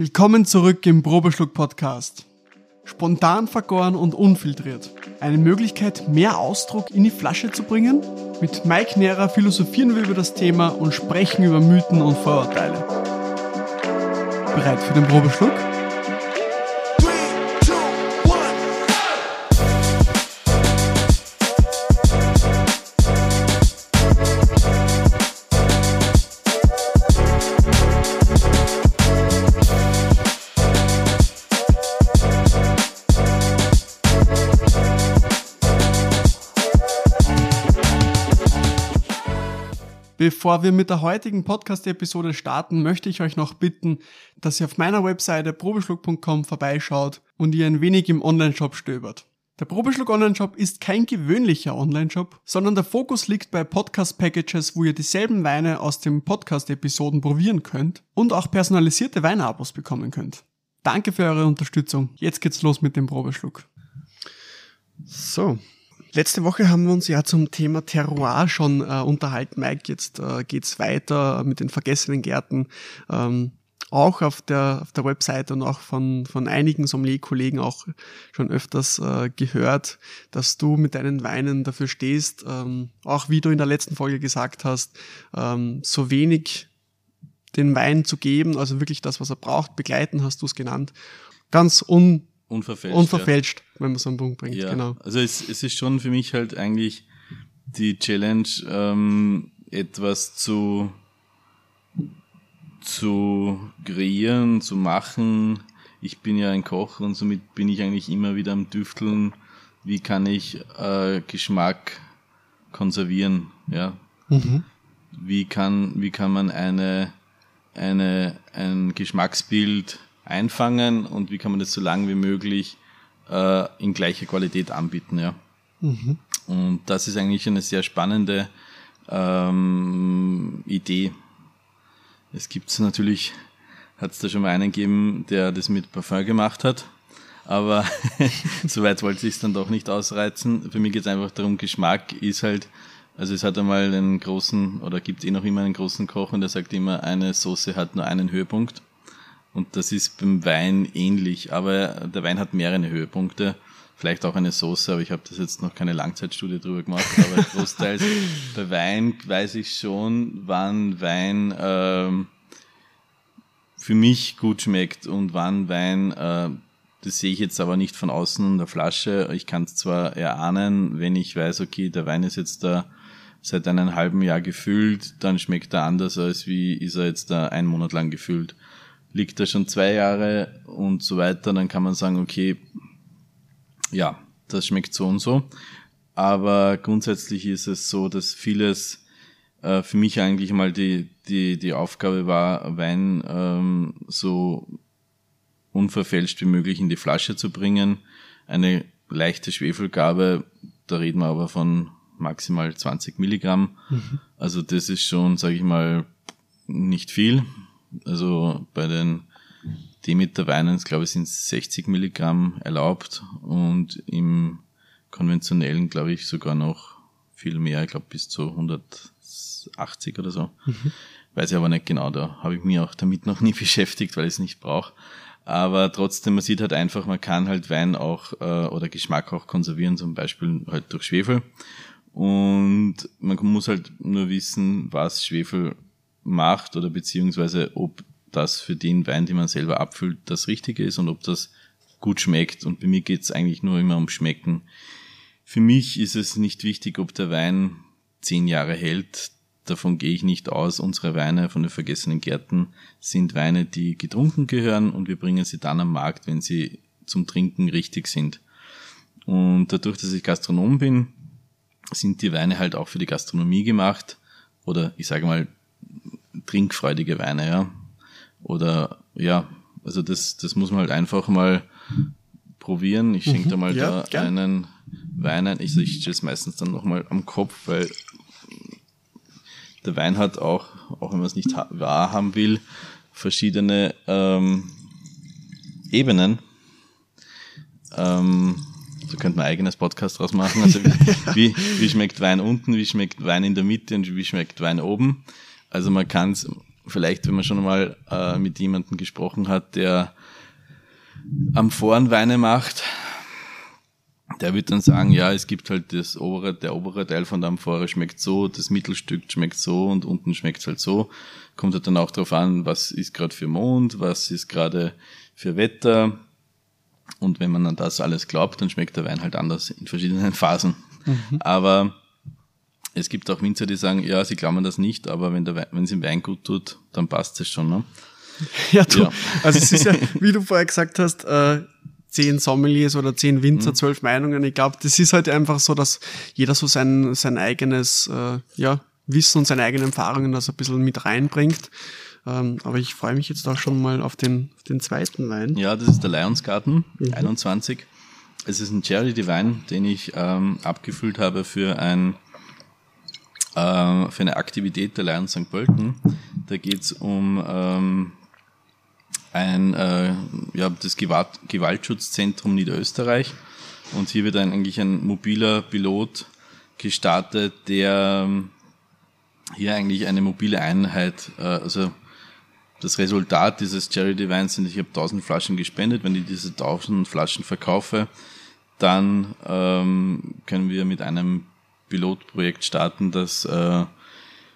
Willkommen zurück im Probeschluck Podcast. Spontan vergoren und unfiltriert. Eine Möglichkeit, mehr Ausdruck in die Flasche zu bringen? Mit Mike Nehrer philosophieren wir über das Thema und sprechen über Mythen und Vorurteile. Bereit für den Probeschluck? Bevor wir mit der heutigen Podcast-Episode starten, möchte ich euch noch bitten, dass ihr auf meiner Webseite probeschluck.com vorbeischaut und ihr ein wenig im Onlineshop stöbert. Der Probeschluck Online-Shop ist kein gewöhnlicher Online-Shop, sondern der Fokus liegt bei Podcast-Packages, wo ihr dieselben Weine aus den Podcast-Episoden probieren könnt und auch personalisierte Weinabos bekommen könnt. Danke für eure Unterstützung. Jetzt geht's los mit dem Probeschluck. So, Letzte Woche haben wir uns ja zum Thema Terroir schon äh, unterhalten, Mike. Jetzt äh, geht's weiter mit den vergessenen Gärten. Ähm, auch auf der, auf der Webseite und auch von, von einigen Sommelier-Kollegen auch schon öfters äh, gehört, dass du mit deinen Weinen dafür stehst, ähm, auch wie du in der letzten Folge gesagt hast, ähm, so wenig den Wein zu geben, also wirklich das, was er braucht, begleiten hast du es genannt, ganz un Unverfälscht. Unverfälscht, ja. wenn man es am Punkt bringt, ja. genau. Also es, es ist schon für mich halt eigentlich die Challenge, ähm, etwas zu, zu kreieren, zu machen. Ich bin ja ein Koch und somit bin ich eigentlich immer wieder am Düfteln, wie kann ich äh, Geschmack konservieren, ja. Mhm. Wie kann, wie kann man eine, eine, ein Geschmacksbild einfangen und wie kann man das so lange wie möglich äh, in gleicher Qualität anbieten, ja. Mhm. Und das ist eigentlich eine sehr spannende ähm, Idee. Es gibt natürlich, hat es da schon mal einen gegeben, der das mit Parfum gemacht hat, aber soweit wollte ich es dann doch nicht ausreizen. Für mich geht es einfach darum, Geschmack ist halt, also es hat einmal einen großen, oder gibt eh noch immer einen großen Koch und der sagt immer, eine Soße hat nur einen Höhepunkt. Und das ist beim Wein ähnlich, aber der Wein hat mehrere Höhepunkte. Vielleicht auch eine Soße, aber ich habe das jetzt noch keine Langzeitstudie drüber gemacht. Aber großteils bei Wein weiß ich schon, wann Wein ähm, für mich gut schmeckt und wann Wein, äh, das sehe ich jetzt aber nicht von außen in der Flasche. Ich kann es zwar erahnen, wenn ich weiß, okay, der Wein ist jetzt da seit einem halben Jahr gefüllt, dann schmeckt er anders als wie ist er jetzt da einen Monat lang gefüllt liegt er schon zwei Jahre und so weiter, dann kann man sagen, okay, ja, das schmeckt so und so. Aber grundsätzlich ist es so, dass vieles äh, für mich eigentlich mal die, die, die Aufgabe war, Wein ähm, so unverfälscht wie möglich in die Flasche zu bringen. Eine leichte Schwefelgabe, da reden wir aber von maximal 20 Milligramm. Mhm. Also das ist schon, sage ich mal, nicht viel. Also bei den Demeter-Weinen, glaube ich, sind 60 Milligramm erlaubt und im konventionellen, glaube ich, sogar noch viel mehr, ich glaube bis zu 180 oder so. Mhm. Weiß ich aber nicht genau, da habe ich mich auch damit noch nie beschäftigt, weil ich es nicht brauche. Aber trotzdem, man sieht halt einfach, man kann halt Wein auch äh, oder Geschmack auch konservieren, zum Beispiel halt durch Schwefel. Und man muss halt nur wissen, was Schwefel macht oder beziehungsweise ob das für den Wein, den man selber abfüllt, das Richtige ist und ob das gut schmeckt. Und bei mir geht es eigentlich nur immer um Schmecken. Für mich ist es nicht wichtig, ob der Wein zehn Jahre hält. Davon gehe ich nicht aus. Unsere Weine von den vergessenen Gärten sind Weine, die getrunken gehören und wir bringen sie dann am Markt, wenn sie zum Trinken richtig sind. Und dadurch, dass ich Gastronom bin, sind die Weine halt auch für die Gastronomie gemacht. Oder ich sage mal, trinkfreudige Weine, ja. Oder ja, also das, das muss man halt einfach mal probieren. Ich schenke mhm, da mal ja, da gern. einen Wein ein. Ich, ich es meistens dann nochmal am Kopf, weil der Wein hat auch, auch wenn man es nicht wahr haben will, verschiedene ähm, Ebenen. Ähm, so könnte man ein eigenes Podcast draus machen. Also wie, wie, wie schmeckt Wein unten, wie schmeckt Wein in der Mitte und wie schmeckt Wein oben. Also man kann es, vielleicht, wenn man schon mal äh, mit jemandem gesprochen hat, der Amphorenweine macht, der wird dann sagen, ja, es gibt halt das obere, der obere Teil von der Amphore schmeckt so, das Mittelstück schmeckt so und unten schmeckt halt so. Kommt halt dann auch darauf an, was ist gerade für Mond, was ist gerade für Wetter. Und wenn man an das alles glaubt, dann schmeckt der Wein halt anders in verschiedenen Phasen. Mhm. Aber es gibt auch Winzer, die sagen, ja, sie glauben das nicht, aber wenn es im Wein gut tut, dann passt es schon. Ne? Ja, du, ja. also es ist ja, wie du vorher gesagt hast, äh, zehn Sommeliers oder zehn Winzer, mhm. zwölf Meinungen. Ich glaube, das ist halt einfach so, dass jeder so sein, sein eigenes äh, ja, Wissen und seine eigenen Erfahrungen das ein bisschen mit reinbringt. Ähm, aber ich freue mich jetzt auch schon mal auf den, auf den zweiten Wein. Ja, das ist der Lionsgarten, mhm. 21. Es ist ein Charity Wein, den ich ähm, abgefüllt habe für ein äh, für eine Aktivität der Lions St. Pölten. Da geht es um ähm, ein, äh, ja, das Gewalt Gewaltschutzzentrum Niederösterreich. Und hier wird ein, eigentlich ein mobiler Pilot gestartet, der ähm, hier eigentlich eine mobile Einheit, äh, also das Resultat dieses Charity Wines sind, ich habe 1000 Flaschen gespendet. Wenn ich diese 1000 Flaschen verkaufe, dann ähm, können wir mit einem Pilotprojekt starten, das äh,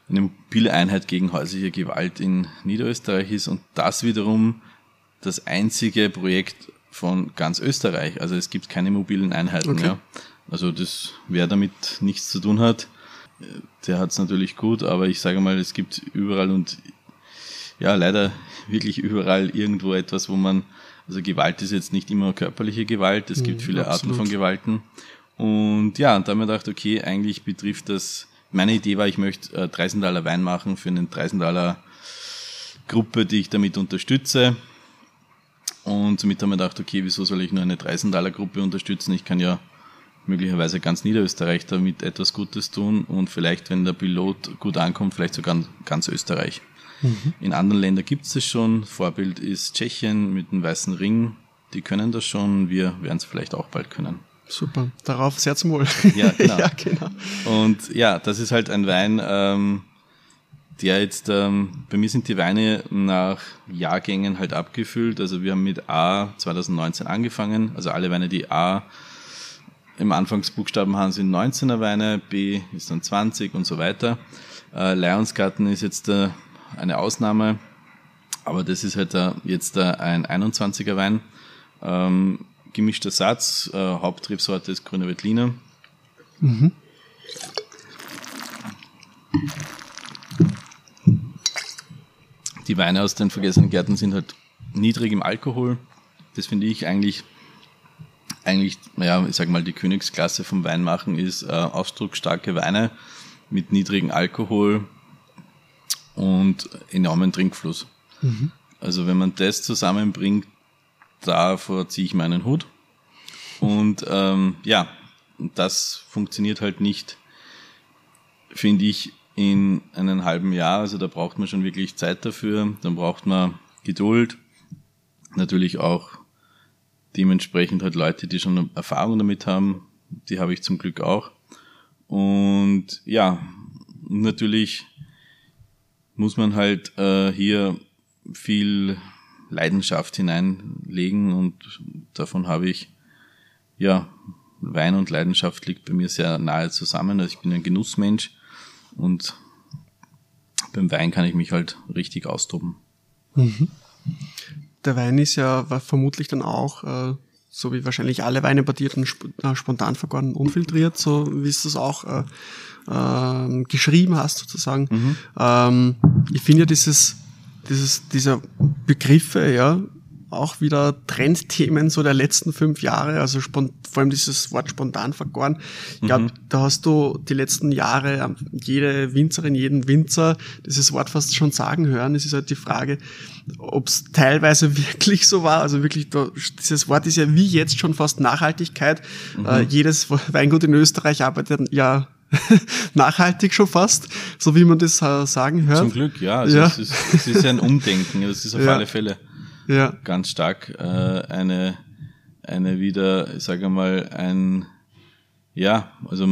eine mobile Einheit gegen häusliche Gewalt in Niederösterreich ist und das wiederum das einzige Projekt von ganz Österreich. Also es gibt keine mobilen Einheiten okay. mehr. Also das, wer damit nichts zu tun hat, der hat es natürlich gut, aber ich sage mal, es gibt überall und ja, leider wirklich überall irgendwo etwas, wo man, also Gewalt ist jetzt nicht immer körperliche Gewalt, es gibt mhm, viele absolut. Arten von Gewalten. Und ja, und da haben wir gedacht, okay, eigentlich betrifft das meine Idee war, ich möchte äh, Dreisendaler Wein machen für eine Dreisendaler Gruppe, die ich damit unterstütze. Und somit haben wir gedacht, okay, wieso soll ich nur eine Dreisendaler Gruppe unterstützen? Ich kann ja möglicherweise ganz Niederösterreich damit etwas Gutes tun und vielleicht, wenn der Pilot gut ankommt, vielleicht sogar ganz Österreich. Mhm. In anderen Ländern gibt es das schon. Vorbild ist Tschechien mit dem weißen Ring. Die können das schon. Wir werden es vielleicht auch bald können. Super, darauf sehr zum Wohl. Ja, genau. ja, genau. Und ja, das ist halt ein Wein, ähm, der jetzt, ähm, bei mir sind die Weine nach Jahrgängen halt abgefüllt. Also wir haben mit A 2019 angefangen, also alle Weine, die A im Anfangsbuchstaben haben, sind 19er Weine, B ist dann 20 und so weiter. Äh, Lionsgarten ist jetzt äh, eine Ausnahme, aber das ist halt äh, jetzt äh, ein 21er Wein. Ähm, gemischter Satz. Äh, Hauptrebsorte ist Grüne Veltliner. Mhm. Die Weine aus den vergessenen Gärten sind halt niedrig im Alkohol. Das finde ich eigentlich, eigentlich, naja, ich sag mal, die Königsklasse vom Weinmachen ist äh, ausdrucksstarke Weine mit niedrigem Alkohol und enormen Trinkfluss. Mhm. Also wenn man das zusammenbringt, davor ziehe ich meinen Hut. Und ähm, ja, das funktioniert halt nicht, finde ich, in einem halben Jahr. Also da braucht man schon wirklich Zeit dafür. Dann braucht man Geduld. Natürlich auch dementsprechend halt Leute, die schon Erfahrung damit haben. Die habe ich zum Glück auch. Und ja, natürlich muss man halt äh, hier viel Leidenschaft hineinlegen und davon habe ich, ja, Wein und Leidenschaft liegt bei mir sehr nahe zusammen. Also ich bin ein Genussmensch und beim Wein kann ich mich halt richtig austoben. Mhm. Der Wein ist ja vermutlich dann auch, äh, so wie wahrscheinlich alle Weine bei dir, äh, spontan vergoren, unfiltriert, so wie es das auch äh, äh, geschrieben hast sozusagen. Mhm. Ähm, ich finde ja dieses dieses, dieser Begriffe, ja, auch wieder Trendthemen so der letzten fünf Jahre, also vor allem dieses Wort spontan vergoren. Ich glaube, mhm. da hast du die letzten Jahre ähm, jede Winzerin, jeden Winzer dieses Wort fast schon sagen hören. Es ist halt die Frage, ob es teilweise wirklich so war. Also wirklich, dieses Wort ist ja wie jetzt schon fast Nachhaltigkeit. Mhm. Äh, jedes Weingut in Österreich arbeitet ja nachhaltig schon fast, so wie man das äh, sagen hört. Zum Glück, ja. Also ja. Es, ist, es ist ein Umdenken, das ist auf ja. alle Fälle ja. ganz stark äh, eine, eine wieder, ich sage mal, ein, ja, also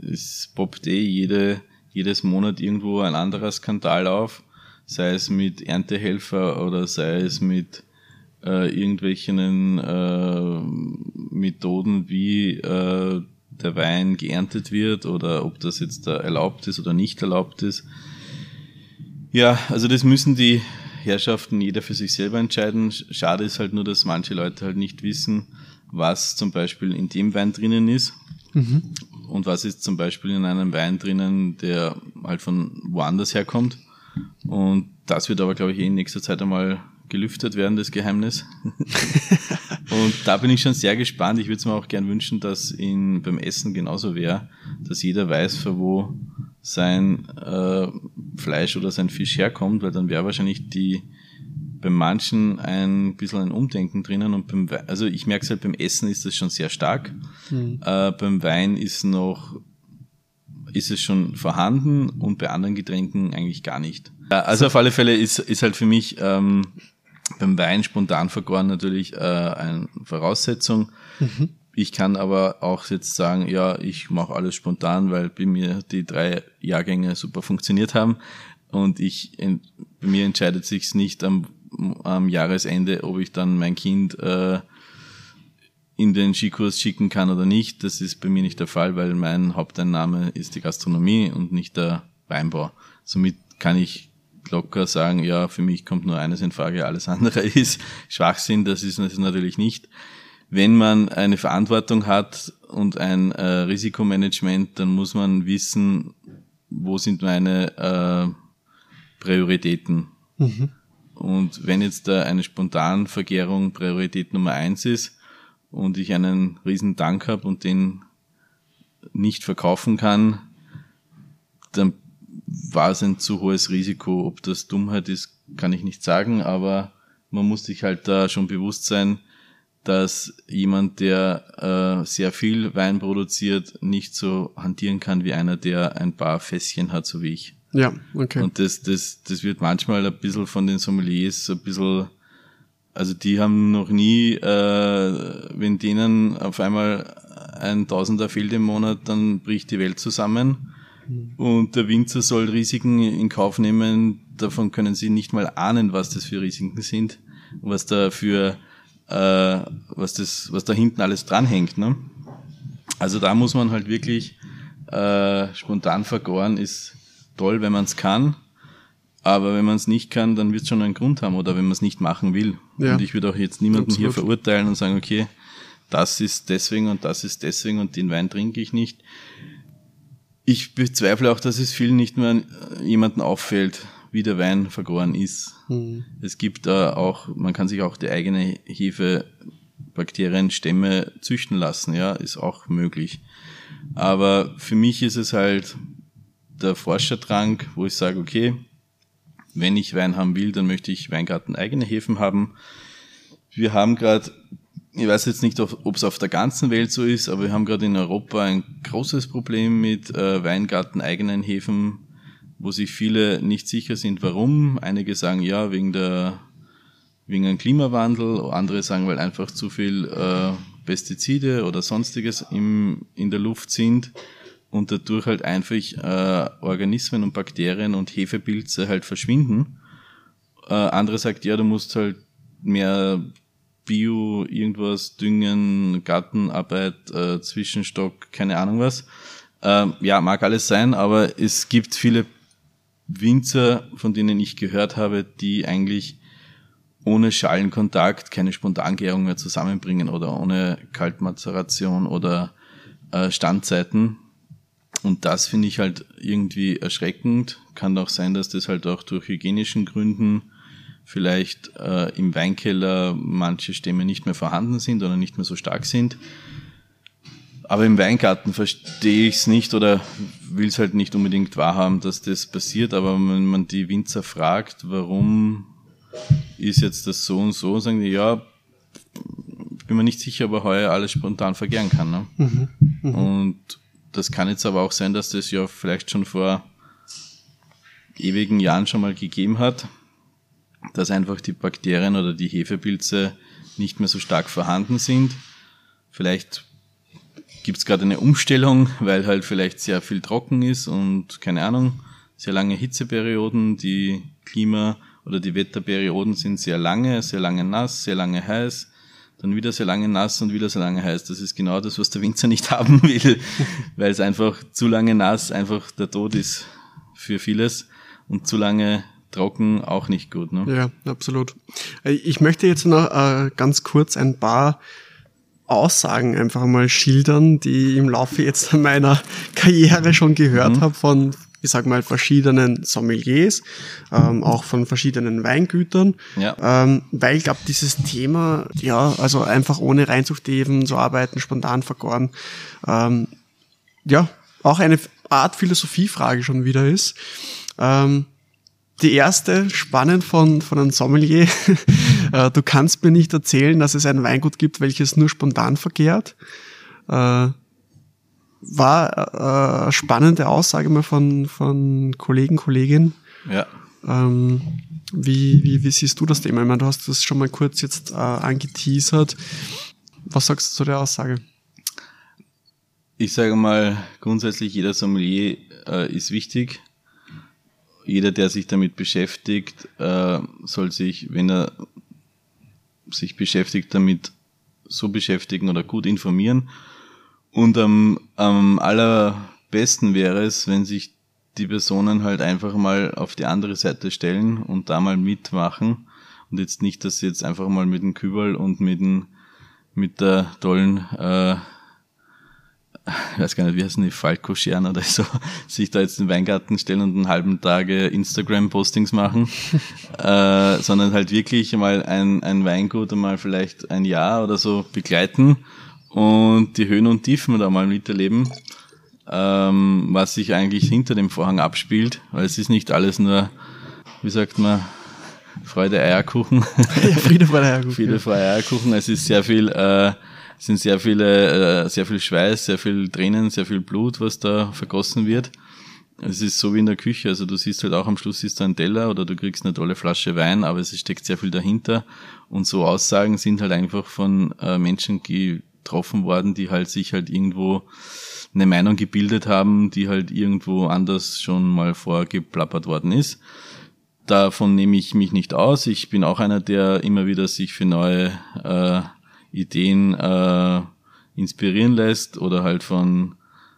es poppt eh jede, jedes Monat irgendwo ein anderer Skandal auf. sei es mit Erntehelfer oder sei es mit äh, irgendwelchen äh, Methoden, wie äh, der Wein geerntet wird oder ob das jetzt da erlaubt ist oder nicht erlaubt ist. Ja, also das müssen die Herrschaften jeder für sich selber entscheiden. Schade ist halt nur, dass manche Leute halt nicht wissen, was zum Beispiel in dem Wein drinnen ist mhm. und was ist zum Beispiel in einem Wein drinnen, der halt von woanders herkommt. Und das wird aber, glaube ich, eh in nächster Zeit einmal gelüftet werden, das Geheimnis. und da bin ich schon sehr gespannt. Ich würde es mir auch gern wünschen, dass in, beim Essen genauso wäre, dass jeder weiß, für wo sein äh, Fleisch oder sein Fisch herkommt, weil dann wäre wahrscheinlich die bei manchen ein bisschen ein Umdenken drinnen und beim Wein, also ich merke es halt beim Essen ist das schon sehr stark. Mhm. Äh, beim Wein ist noch ist es schon vorhanden und bei anderen Getränken eigentlich gar nicht. Also auf alle Fälle ist, ist halt für mich ähm, beim Wein spontan vergoren natürlich äh, eine Voraussetzung. Mhm. Ich kann aber auch jetzt sagen, ja, ich mache alles spontan, weil bei mir die drei Jahrgänge super funktioniert haben. Und ich, bei mir entscheidet sich's nicht am, am Jahresende, ob ich dann mein Kind äh, in den Skikurs schicken kann oder nicht. Das ist bei mir nicht der Fall, weil mein Haupteinnahme ist die Gastronomie und nicht der Weinbau. Somit kann ich locker sagen, ja, für mich kommt nur eines in Frage, alles andere ist Schwachsinn, das ist es natürlich nicht wenn man eine Verantwortung hat und ein äh, Risikomanagement, dann muss man wissen, wo sind meine äh, Prioritäten. Mhm. Und wenn jetzt da eine Spontanvergärung Priorität Nummer eins ist und ich einen riesen Dank habe und den nicht verkaufen kann, dann war es ein zu hohes Risiko. Ob das Dummheit ist, kann ich nicht sagen, aber man muss sich halt da schon bewusst sein, dass jemand, der äh, sehr viel Wein produziert, nicht so hantieren kann wie einer, der ein paar Fässchen hat, so wie ich. Ja, okay. Und das, das, das wird manchmal ein bisschen von den Sommeliers ein bisschen, also die haben noch nie, äh, wenn denen auf einmal ein Tausender fehlt im Monat, dann bricht die Welt zusammen. Und der Winzer soll Risiken in Kauf nehmen, davon können sie nicht mal ahnen, was das für Risiken sind, was da für äh, was, das, was da hinten alles dranhängt. Ne? Also da muss man halt wirklich äh, spontan vergoren, ist toll, wenn man es kann. Aber wenn man es nicht kann, dann wird es schon einen Grund haben oder wenn man es nicht machen will. Ja. Und ich würde auch jetzt niemanden Absolut. hier verurteilen und sagen, okay, das ist deswegen und das ist deswegen und den Wein trinke ich nicht. Ich bezweifle auch, dass es vielen nicht mehr jemanden auffällt, wie der Wein vergoren ist. Mhm. Es gibt äh, auch, man kann sich auch die eigene Hefe Bakterienstämme züchten lassen, ja, ist auch möglich. Aber für mich ist es halt der Forschertrank, wo ich sage, okay, wenn ich Wein haben will, dann möchte ich Weingarten eigene Hefen haben. Wir haben gerade, ich weiß jetzt nicht, ob es auf der ganzen Welt so ist, aber wir haben gerade in Europa ein großes Problem mit äh, Weingarten eigenen Hefen wo sich viele nicht sicher sind, warum. Einige sagen ja, wegen der wegen dem Klimawandel, andere sagen, weil einfach zu viel äh, Pestizide oder sonstiges im, in der Luft sind und dadurch halt einfach äh, Organismen und Bakterien und Hefepilze halt verschwinden. Äh, andere sagt, ja, du musst halt mehr Bio, irgendwas düngen, Gartenarbeit, äh, Zwischenstock, keine Ahnung was. Äh, ja, mag alles sein, aber es gibt viele Winzer, von denen ich gehört habe, die eigentlich ohne Schalenkontakt keine Spontangärung mehr zusammenbringen oder ohne Kaltmazeration oder äh, Standzeiten. Und das finde ich halt irgendwie erschreckend. Kann auch sein, dass das halt auch durch hygienischen Gründen vielleicht äh, im Weinkeller manche Stämme nicht mehr vorhanden sind oder nicht mehr so stark sind. Aber im Weingarten verstehe ich es nicht oder will es halt nicht unbedingt wahrhaben, dass das passiert. Aber wenn man die Winzer fragt, warum ist jetzt das so und so, sagen die, ja, bin mir nicht sicher, ob er heuer alles spontan vergären kann. Ne? Mhm, mh. Und das kann jetzt aber auch sein, dass das ja vielleicht schon vor ewigen Jahren schon mal gegeben hat, dass einfach die Bakterien oder die Hefepilze nicht mehr so stark vorhanden sind. Vielleicht gibt es gerade eine Umstellung, weil halt vielleicht sehr viel trocken ist und keine Ahnung, sehr lange Hitzeperioden, die Klima oder die Wetterperioden sind sehr lange, sehr lange nass, sehr lange heiß, dann wieder sehr lange nass und wieder sehr lange heiß. Das ist genau das, was der Winzer nicht haben will, weil es einfach zu lange nass einfach der Tod ist für vieles und zu lange trocken auch nicht gut. Ne? Ja, absolut. Ich möchte jetzt noch äh, ganz kurz ein paar Aussagen einfach mal schildern, die ich im Laufe jetzt meiner Karriere schon gehört mhm. habe von, ich sag mal, verschiedenen Sommeliers, ähm, auch von verschiedenen Weingütern. Ja. Ähm, weil ich glaube, dieses Thema, ja, also einfach ohne Reinzuchthäfen zu arbeiten, spontan vergoren, ähm, ja, auch eine Art Philosophiefrage schon wieder ist. Ähm, die erste, spannend von, von einem Sommelier. Äh, du kannst mir nicht erzählen, dass es ein Weingut gibt, welches nur spontan verkehrt. Äh, war äh, spannende Aussage mal von, von Kollegen, Kolleginnen. Ja. Ähm, wie, wie, wie siehst du das Thema? Ich meine, du hast das schon mal kurz jetzt äh, angeteasert. Was sagst du zu der Aussage? Ich sage mal, grundsätzlich jeder Sommelier äh, ist wichtig jeder, der sich damit beschäftigt, äh, soll sich, wenn er sich beschäftigt, damit so beschäftigen oder gut informieren. Und am, am allerbesten wäre es, wenn sich die Personen halt einfach mal auf die andere Seite stellen und da mal mitmachen. Und jetzt nicht, dass sie jetzt einfach mal mit dem Kübel und mit, dem, mit der tollen äh, ich weiß gar nicht, wie heißen die, Falco-Scheren oder so, sich da jetzt in den Weingarten stellen und einen halben Tag Instagram-Postings machen, äh, sondern halt wirklich mal ein, ein Weingut einmal vielleicht ein Jahr oder so begleiten und die Höhen und Tiefen da mal miterleben, ähm, was sich eigentlich hinter dem Vorhang abspielt, weil es ist nicht alles nur, wie sagt man, Freude Eierkuchen. Ja, Friede, Freude Eierkuchen. Friede, Freude Eierkuchen. Es ist sehr viel äh, sind sehr viele, äh, sehr viel Schweiß, sehr viel Tränen, sehr viel Blut, was da vergossen wird. Es ist so wie in der Küche, also du siehst halt auch am Schluss ist da ein Teller oder du kriegst eine tolle Flasche Wein, aber es steckt sehr viel dahinter. Und so Aussagen sind halt einfach von äh, Menschen getroffen worden, die halt sich halt irgendwo eine Meinung gebildet haben, die halt irgendwo anders schon mal vorgeplappert worden ist. Davon nehme ich mich nicht aus. Ich bin auch einer, der immer wieder sich für neue äh, Ideen äh, inspirieren lässt oder halt von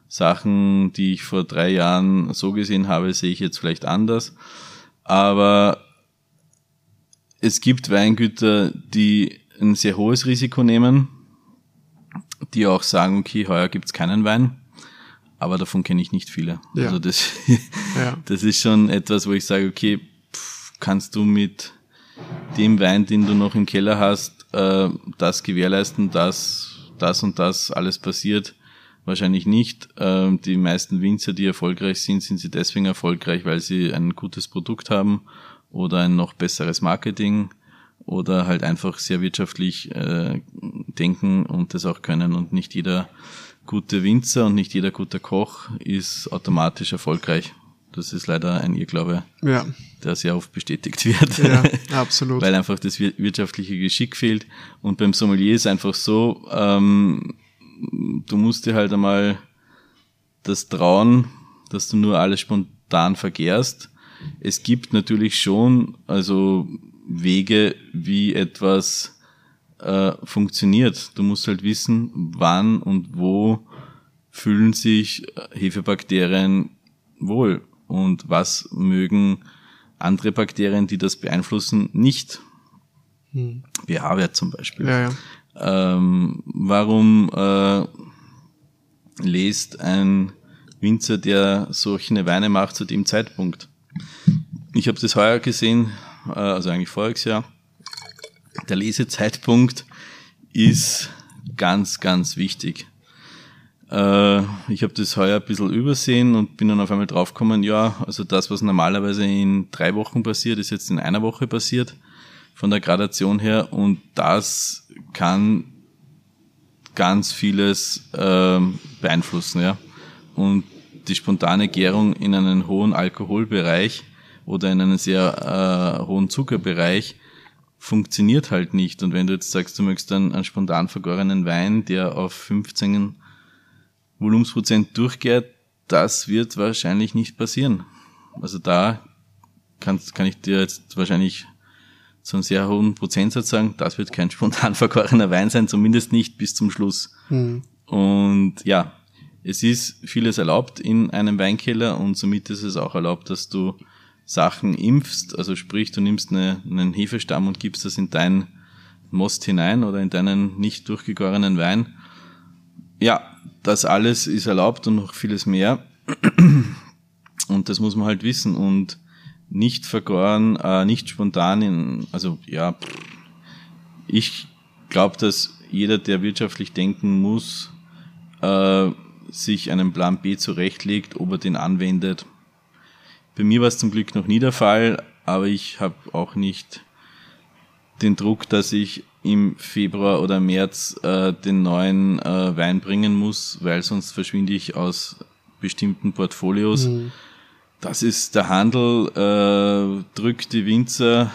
Sachen, die ich vor drei Jahren so gesehen habe, sehe ich jetzt vielleicht anders. Aber es gibt Weingüter, die ein sehr hohes Risiko nehmen, die auch sagen, okay, heuer gibt's keinen Wein, aber davon kenne ich nicht viele. Ja. Also das, ja. das ist schon etwas, wo ich sage, okay, pff, kannst du mit dem Wein, den du noch im Keller hast, äh, das gewährleisten, dass das und das alles passiert. Wahrscheinlich nicht. Äh, die meisten Winzer, die erfolgreich sind, sind sie deswegen erfolgreich, weil sie ein gutes Produkt haben oder ein noch besseres Marketing oder halt einfach sehr wirtschaftlich äh, denken und das auch können. Und nicht jeder gute Winzer und nicht jeder gute Koch ist automatisch erfolgreich. Das ist leider ein Irrglaube, ja. der sehr oft bestätigt wird. Ja, absolut. Weil einfach das wirtschaftliche Geschick fehlt. Und beim Sommelier ist einfach so, ähm, du musst dir halt einmal das trauen, dass du nur alles spontan verkehrst. Es gibt natürlich schon also Wege, wie etwas äh, funktioniert. Du musst halt wissen, wann und wo fühlen sich Hefebakterien wohl und was mögen andere Bakterien, die das beeinflussen, nicht. Hm. pH-Wert zum Beispiel. Ja, ja. Ähm, warum äh, lest ein Winzer, der solche Weine macht, zu dem Zeitpunkt? Ich habe das heuer gesehen, äh, also eigentlich voriges Jahr. Der Lesezeitpunkt ist ganz, ganz wichtig. Äh, ich habe das heuer ein bisschen übersehen und bin dann auf einmal draufgekommen, ja, also das, was normalerweise in drei Wochen passiert, ist jetzt in einer Woche passiert, von der Gradation her. Und das kann ganz vieles äh, beeinflussen, ja. Und die spontane Gärung in einen hohen Alkoholbereich oder in einen sehr äh, hohen Zuckerbereich funktioniert halt nicht. Und wenn du jetzt sagst, du möchtest einen, einen spontan vergorenen Wein, der auf 15 Volumensprozent durchgeht, das wird wahrscheinlich nicht passieren. Also da kann, kann ich dir jetzt wahrscheinlich zu einem sehr hohen Prozentsatz sagen, das wird kein spontan vergorener Wein sein, zumindest nicht bis zum Schluss. Mhm. Und ja, es ist vieles erlaubt in einem Weinkeller und somit ist es auch erlaubt, dass du Sachen impfst, also sprich, du nimmst eine, einen Hefestamm und gibst das in deinen Most hinein oder in deinen nicht durchgegorenen Wein. Ja, das alles ist erlaubt und noch vieles mehr. Und das muss man halt wissen und nicht vergoren, äh, nicht spontan in, also ja, ich glaube, dass jeder, der wirtschaftlich denken muss, äh, sich einen Plan B zurechtlegt, ob er den anwendet. Bei mir war es zum Glück noch nie der Fall, aber ich habe auch nicht den Druck, dass ich im Februar oder März äh, den neuen äh, Wein bringen muss, weil sonst verschwinde ich aus bestimmten Portfolios. Mhm. Das ist der Handel, äh, drückt die Winzer.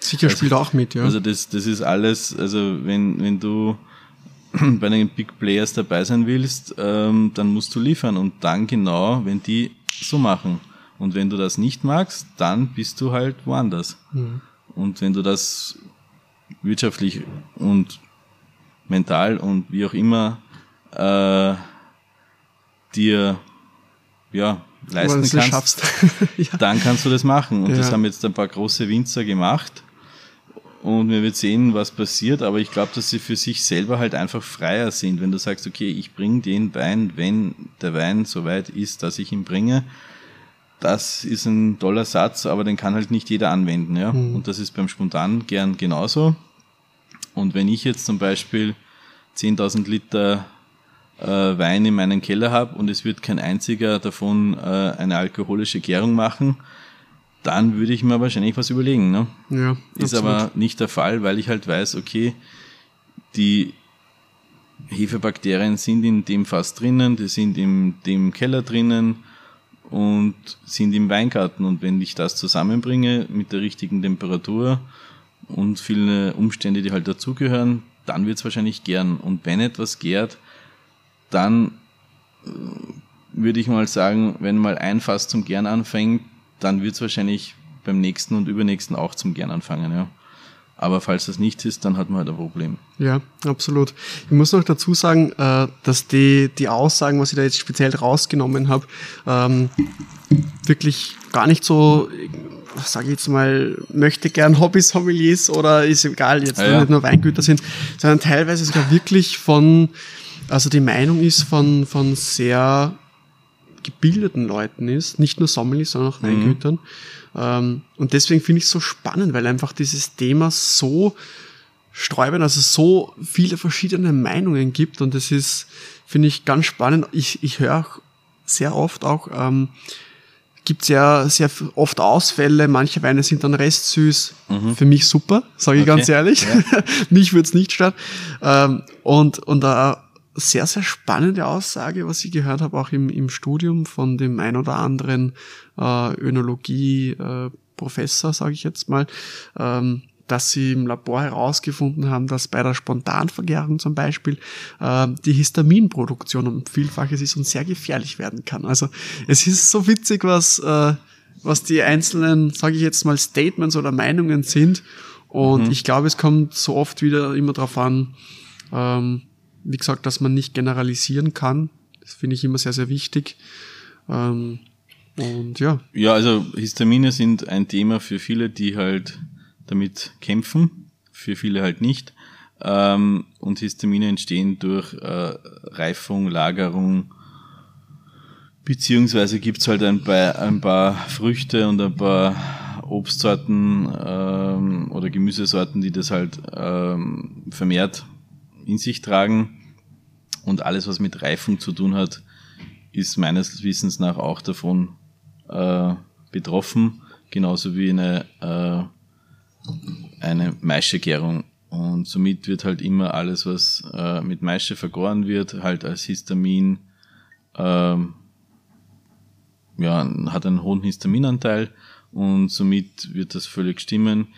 Sicher also, spielt auch mit, ja. Also das, das ist alles, also wenn, wenn du bei den Big Players dabei sein willst, ähm, dann musst du liefern und dann genau, wenn die so machen. Und wenn du das nicht magst, dann bist du halt woanders. Mhm. Und wenn du das wirtschaftlich und mental und wie auch immer äh, dir ja leisten kannst, ja. dann kannst du das machen. Und ja. das haben jetzt ein paar große Winzer gemacht. Und wir wird sehen, was passiert, aber ich glaube, dass sie für sich selber halt einfach freier sind. Wenn du sagst, okay, ich bringe den Wein, wenn der Wein soweit ist, dass ich ihn bringe, das ist ein toller Satz, aber den kann halt nicht jeder anwenden. Ja? Mhm. Und das ist beim Spontan gern genauso. Und wenn ich jetzt zum Beispiel 10.000 Liter äh, Wein in meinem Keller habe und es wird kein einziger davon äh, eine alkoholische Gärung machen, dann würde ich mir wahrscheinlich was überlegen. Ne? Ja, Ist absolut. aber nicht der Fall, weil ich halt weiß, okay, die Hefebakterien sind in dem Fass drinnen, die sind in dem Keller drinnen und sind im Weingarten. Und wenn ich das zusammenbringe mit der richtigen Temperatur und viele Umstände, die halt dazugehören, dann wird es wahrscheinlich gern. Und wenn etwas gärt, dann äh, würde ich mal sagen, wenn mal ein Fass zum Gern anfängt, dann wird es wahrscheinlich beim nächsten und übernächsten auch zum Gern anfangen, ja. Aber falls das nicht ist, dann hat man halt ein Problem. Ja, absolut. Ich muss noch dazu sagen, äh, dass die, die Aussagen, was ich da jetzt speziell rausgenommen habe, ähm, wirklich gar nicht so, sage ich jetzt mal, möchte gern Hobby-Sommeliers oder ist egal, jetzt ja, ja. nicht nur Weingüter sind, sondern teilweise sogar wirklich von, also die Meinung ist von, von sehr gebildeten Leuten ist, nicht nur Sommeliers, sondern auch. Weingütern. Mhm. und deswegen finde ich es so spannend, weil einfach dieses Thema so sträuben, also so viele verschiedene Meinungen gibt und das ist, finde ich, ganz spannend. Ich, ich höre auch sehr oft auch, ähm, gibt sehr, sehr oft Ausfälle. Manche Weine sind dann restsüß. Mhm. Für mich super, sage ich okay. ganz ehrlich. Ja. mich würde es nicht stören. Ähm, und, und da sehr, sehr spannende Aussage, was ich gehört habe, auch im, im Studium von dem ein oder anderen äh, Önologie-Professor, äh, sage ich jetzt mal, ähm, dass sie im Labor herausgefunden haben, dass bei der Spontanvergärung zum Beispiel äh, die Histaminproduktion um Vielfaches ist und sehr gefährlich werden kann. Also es ist so witzig, was, äh, was die einzelnen, sage ich jetzt mal, Statements oder Meinungen sind. Und mhm. ich glaube, es kommt so oft wieder immer darauf an, ähm, wie gesagt, dass man nicht generalisieren kann. Das finde ich immer sehr, sehr wichtig. Ähm, und ja. Ja, also Histamine sind ein Thema für viele, die halt damit kämpfen, für viele halt nicht. Ähm, und Histamine entstehen durch äh, Reifung, Lagerung, beziehungsweise gibt's halt ein paar, ein paar Früchte und ein paar Obstsorten ähm, oder Gemüsesorten, die das halt ähm, vermehrt in sich tragen. Und alles, was mit Reifung zu tun hat, ist meines Wissens nach auch davon äh, betroffen, genauso wie eine, äh, eine Maischegärung. Und somit wird halt immer alles, was äh, mit Maische vergoren wird, halt als Histamin, äh, ja, hat einen hohen Histaminanteil und somit wird das völlig stimmen.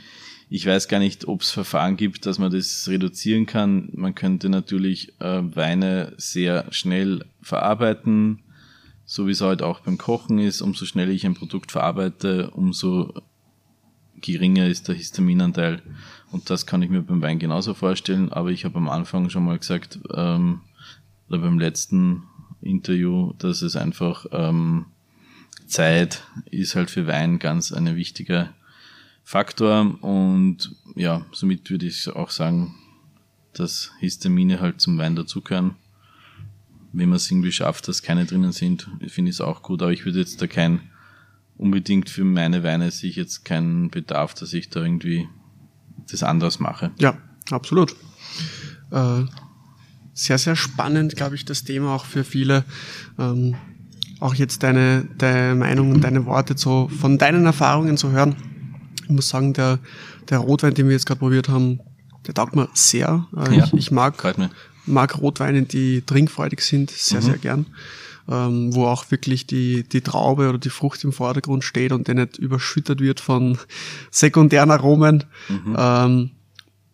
Ich weiß gar nicht, ob es Verfahren gibt, dass man das reduzieren kann. Man könnte natürlich äh, Weine sehr schnell verarbeiten, so wie es heute halt auch beim Kochen ist. Umso schneller ich ein Produkt verarbeite, umso geringer ist der Histaminanteil. Und das kann ich mir beim Wein genauso vorstellen. Aber ich habe am Anfang schon mal gesagt, ähm, oder beim letzten Interview, dass es einfach ähm, Zeit ist halt für Wein ganz ein wichtiger Faktor. Und ja, somit würde ich auch sagen, dass Histamine halt zum Wein dazugehören. Wenn man es irgendwie schafft, dass keine drinnen sind, finde ich es auch gut. Aber ich würde jetzt da kein unbedingt für meine Weine sehe ich jetzt keinen Bedarf, dass ich da irgendwie das anders mache. Ja, absolut. Äh, sehr, sehr spannend, glaube ich, das Thema auch für viele. Ähm, auch jetzt deine, deine Meinung und deine Worte so von deinen Erfahrungen zu hören. Ich muss sagen, der, der Rotwein, den wir jetzt gerade probiert haben, der taugt mir sehr. Äh, ja, ich, ich mag, mag Rotweine, die trinkfreudig sind, sehr, mhm. sehr gern ähm, wo auch wirklich die, die Traube oder die Frucht im Vordergrund steht und der nicht überschüttet wird von sekundären Aromen. Mhm. Ähm,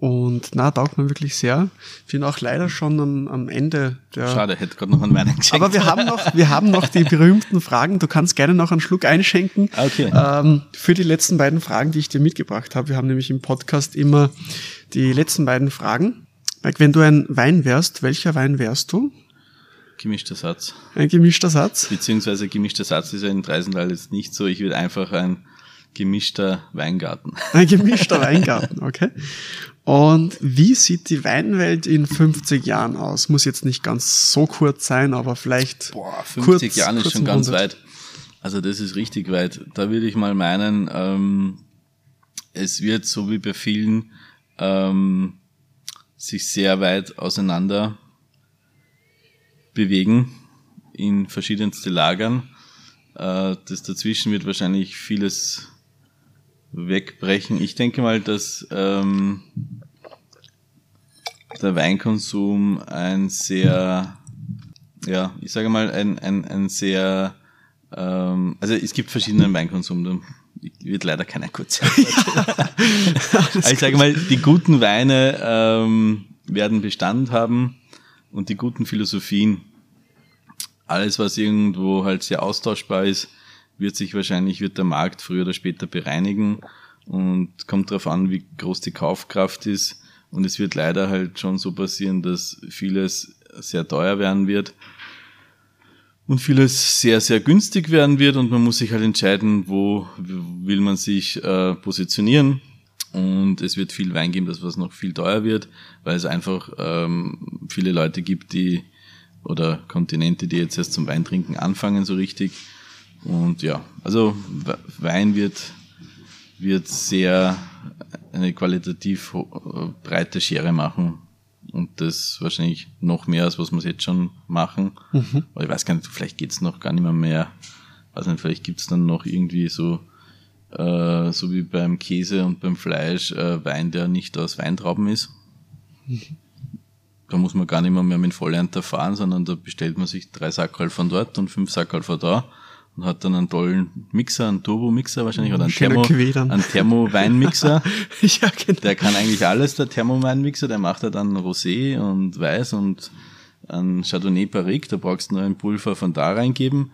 und na, taugt mir wirklich sehr. Ich bin auch leider schon am, am Ende der. Schade, hätte gerade noch einen Wein geschenkt. Aber wir haben noch, wir haben noch die berühmten Fragen. Du kannst gerne noch einen Schluck einschenken. Okay. Ähm, für die letzten beiden Fragen, die ich dir mitgebracht habe. Wir haben nämlich im Podcast immer die letzten beiden Fragen. Mike, wenn du ein Wein wärst, welcher Wein wärst du? Gemischter Satz. Ein gemischter Satz? Beziehungsweise gemischter Satz ist ja in Dreisental jetzt nicht so. Ich würde einfach ein gemischter Weingarten. Ein gemischter Weingarten, okay. Und wie sieht die Weinwelt in 50 Jahren aus? Muss jetzt nicht ganz so kurz sein, aber vielleicht. Boah, 50 Jahre ist schon ganz 100. weit. Also das ist richtig weit. Da würde ich mal meinen, ähm, es wird so wie bei vielen ähm, sich sehr weit auseinander bewegen in verschiedenste Lagern. Äh, das dazwischen wird wahrscheinlich vieles wegbrechen. Ich denke mal, dass ähm, der Weinkonsum ein sehr, ja, ich sage mal, ein, ein, ein sehr, ähm, also es gibt verschiedenen Weinkonsum. Wird leider keiner kurz. Ja, ich sage mal, die guten Weine ähm, werden Bestand haben und die guten Philosophien. Alles, was irgendwo halt sehr austauschbar ist, wird sich wahrscheinlich, wird der Markt früher oder später bereinigen und kommt darauf an, wie groß die Kaufkraft ist. Und es wird leider halt schon so passieren, dass vieles sehr teuer werden wird und vieles sehr, sehr günstig werden wird und man muss sich halt entscheiden, wo will man sich äh, positionieren. Und es wird viel Wein geben, das was noch viel teuer wird, weil es einfach ähm, viele Leute gibt, die oder Kontinente, die jetzt erst zum Weintrinken anfangen so richtig. Und ja, also Wein wird, wird sehr eine qualitativ breite Schere machen. Und das wahrscheinlich noch mehr, als was wir jetzt schon machen. Mhm. Aber ich weiß gar nicht, vielleicht geht's noch gar nicht mehr mehr. weiß nicht, vielleicht gibt's dann noch irgendwie so äh, so wie beim Käse und beim Fleisch, äh, Wein, der nicht aus Weintrauben ist. Da muss man gar nicht mehr, mehr mit Vollernter fahren, sondern da bestellt man sich drei Sackerl von dort und fünf Sackerl von da und hat dann einen tollen Mixer, einen Turbo-Mixer wahrscheinlich oder einen Thermo, einen Thermo-Weinmixer. ja, genau. Der kann eigentlich alles, der Thermo-Weinmixer, der macht ja dann Rosé und Weiß und ein Chardonnay Barrique, da brauchst du nur ein Pulver von da reingeben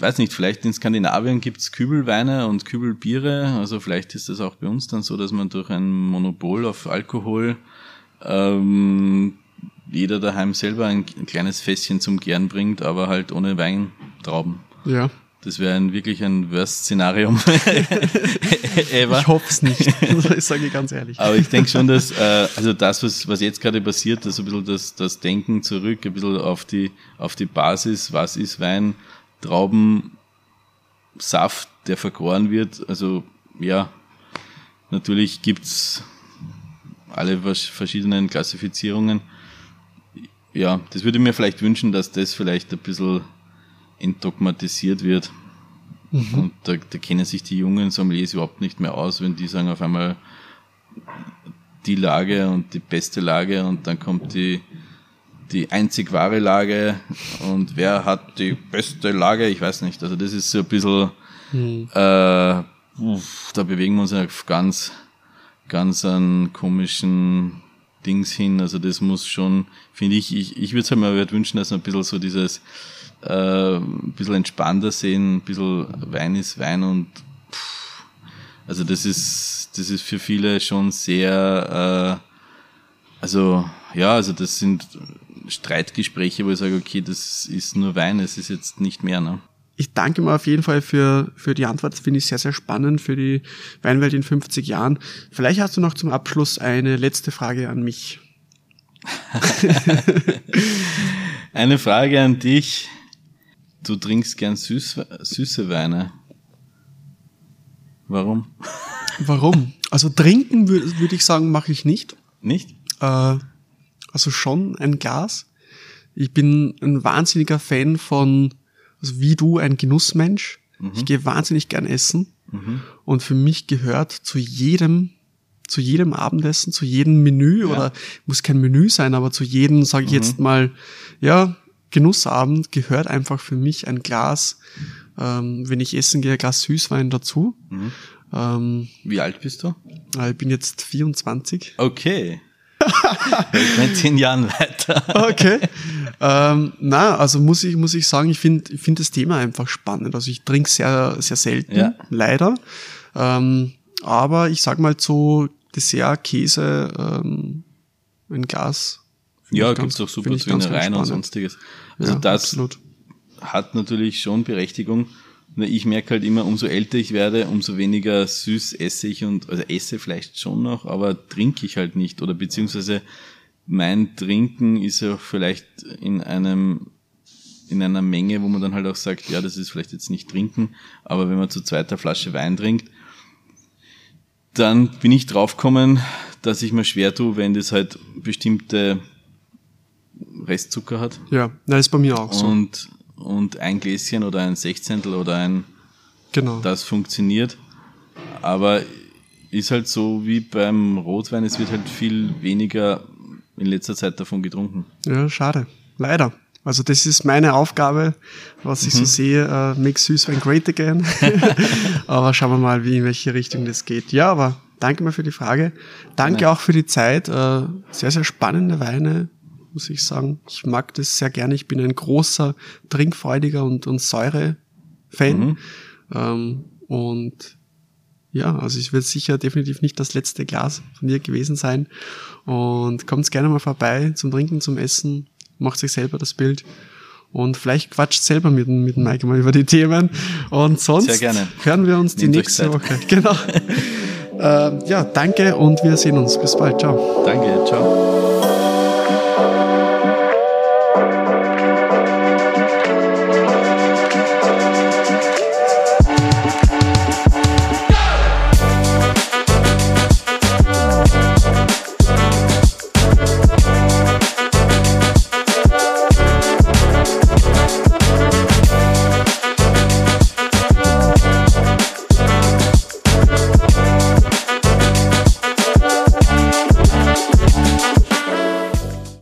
weiß nicht, vielleicht in Skandinavien gibt's Kübelweine und Kübelbiere. Also vielleicht ist das auch bei uns dann so, dass man durch ein Monopol auf Alkohol ähm, jeder daheim selber ein, ein kleines Fässchen zum Gern bringt, aber halt ohne Weintrauben. Ja. Das wäre ein, wirklich ein Worst-Szenario. ich hoffe es nicht, ich sage ganz ehrlich. Aber ich denke schon, dass äh, also das, was, was jetzt gerade passiert, dass ein bisschen das, das Denken zurück, ein bisschen auf die, auf die Basis, was ist Wein, Traubensaft, der vergoren wird. Also ja, natürlich gibt's alle verschiedenen Klassifizierungen. Ja, das würde ich mir vielleicht wünschen, dass das vielleicht ein bisschen entdogmatisiert wird. Mhm. Und da, da kennen sich die jungen Sommeliers überhaupt nicht mehr aus, wenn die sagen auf einmal die Lage und die beste Lage und dann kommt die die einzig wahre Lage und wer hat die beste Lage, ich weiß nicht. Also das ist so ein bisschen, hm. äh, uff, da bewegen wir uns auf ganz, ganz einen komischen Dings hin. Also das muss schon, finde ich, ich, ich würde es halt mal wünschen, dass man ein bisschen so dieses, äh, ein bisschen entspannter sehen, ein bisschen Wein ist Wein und pff, Also das ist, das ist für viele schon sehr, äh, also ja, also das sind Streitgespräche, wo ich sage, okay, das ist nur Wein, es ist jetzt nicht mehr. Ne? Ich danke mir auf jeden Fall für, für die Antwort. Das finde ich sehr, sehr spannend für die Weinwelt in 50 Jahren. Vielleicht hast du noch zum Abschluss eine letzte Frage an mich. eine Frage an dich. Du trinkst gern süß, süße Weine. Warum? Warum? Also trinken würde würd ich sagen, mache ich nicht. Nicht? Äh, also schon ein Glas. Ich bin ein wahnsinniger Fan von, also wie du, ein Genussmensch. Mhm. Ich gehe wahnsinnig gern essen. Mhm. Und für mich gehört zu jedem, zu jedem Abendessen, zu jedem Menü, ja. oder muss kein Menü sein, aber zu jedem, sage ich mhm. jetzt mal, ja, Genussabend gehört einfach für mich ein Glas, ähm, wenn ich essen gehe, ein Glas Süßwein dazu. Mhm. Ähm, Wie alt bist du? Ich bin jetzt 24. Okay ich bin zehn Jahren weiter. okay. Ähm, na, also muss ich, muss ich sagen, ich finde ich finde das Thema einfach spannend. Also ich trinke sehr, sehr selten, ja. leider. Ähm, aber ich sag mal so Dessert, Käse, ähm, ein Glas. Ja, gibt's doch super zu Innereien und sonstiges. Also ja, das absolut. hat natürlich schon Berechtigung. Ich merke halt immer, umso älter ich werde, umso weniger süß esse ich und, also esse vielleicht schon noch, aber trinke ich halt nicht. Oder beziehungsweise mein Trinken ist ja vielleicht in einem, in einer Menge, wo man dann halt auch sagt, ja, das ist vielleicht jetzt nicht trinken, aber wenn man zu zweiter Flasche Wein trinkt, dann bin ich draufgekommen, dass ich mir schwer tue, wenn das halt bestimmte Restzucker hat. Ja, das ist bei mir auch so. Und und ein Gläschen oder ein Sechzehntel oder ein, genau. das funktioniert. Aber ist halt so wie beim Rotwein, es wird halt viel weniger in letzter Zeit davon getrunken. Ja, schade. Leider. Also das ist meine Aufgabe, was ich mhm. so sehe, uh, make Süßwein great again. aber schauen wir mal, wie in welche Richtung das geht. Ja, aber danke mal für die Frage. Danke Nein. auch für die Zeit. Uh, sehr, sehr spannende Weine, muss ich sagen. Ich mag das sehr gerne. Ich bin ein großer Trinkfreudiger und, und Säure-Fan. Mhm. Ähm, und ja, also es wird sicher definitiv nicht das letzte Glas von mir gewesen sein. Und kommt gerne mal vorbei zum Trinken, zum Essen. Macht sich selber das Bild. Und vielleicht quatscht selber mit, mit Mike mal über die Themen. Und sonst hören wir uns die Nehmt nächste Woche. Genau. äh, ja, danke und wir sehen uns. Bis bald. Ciao. Danke. Ciao.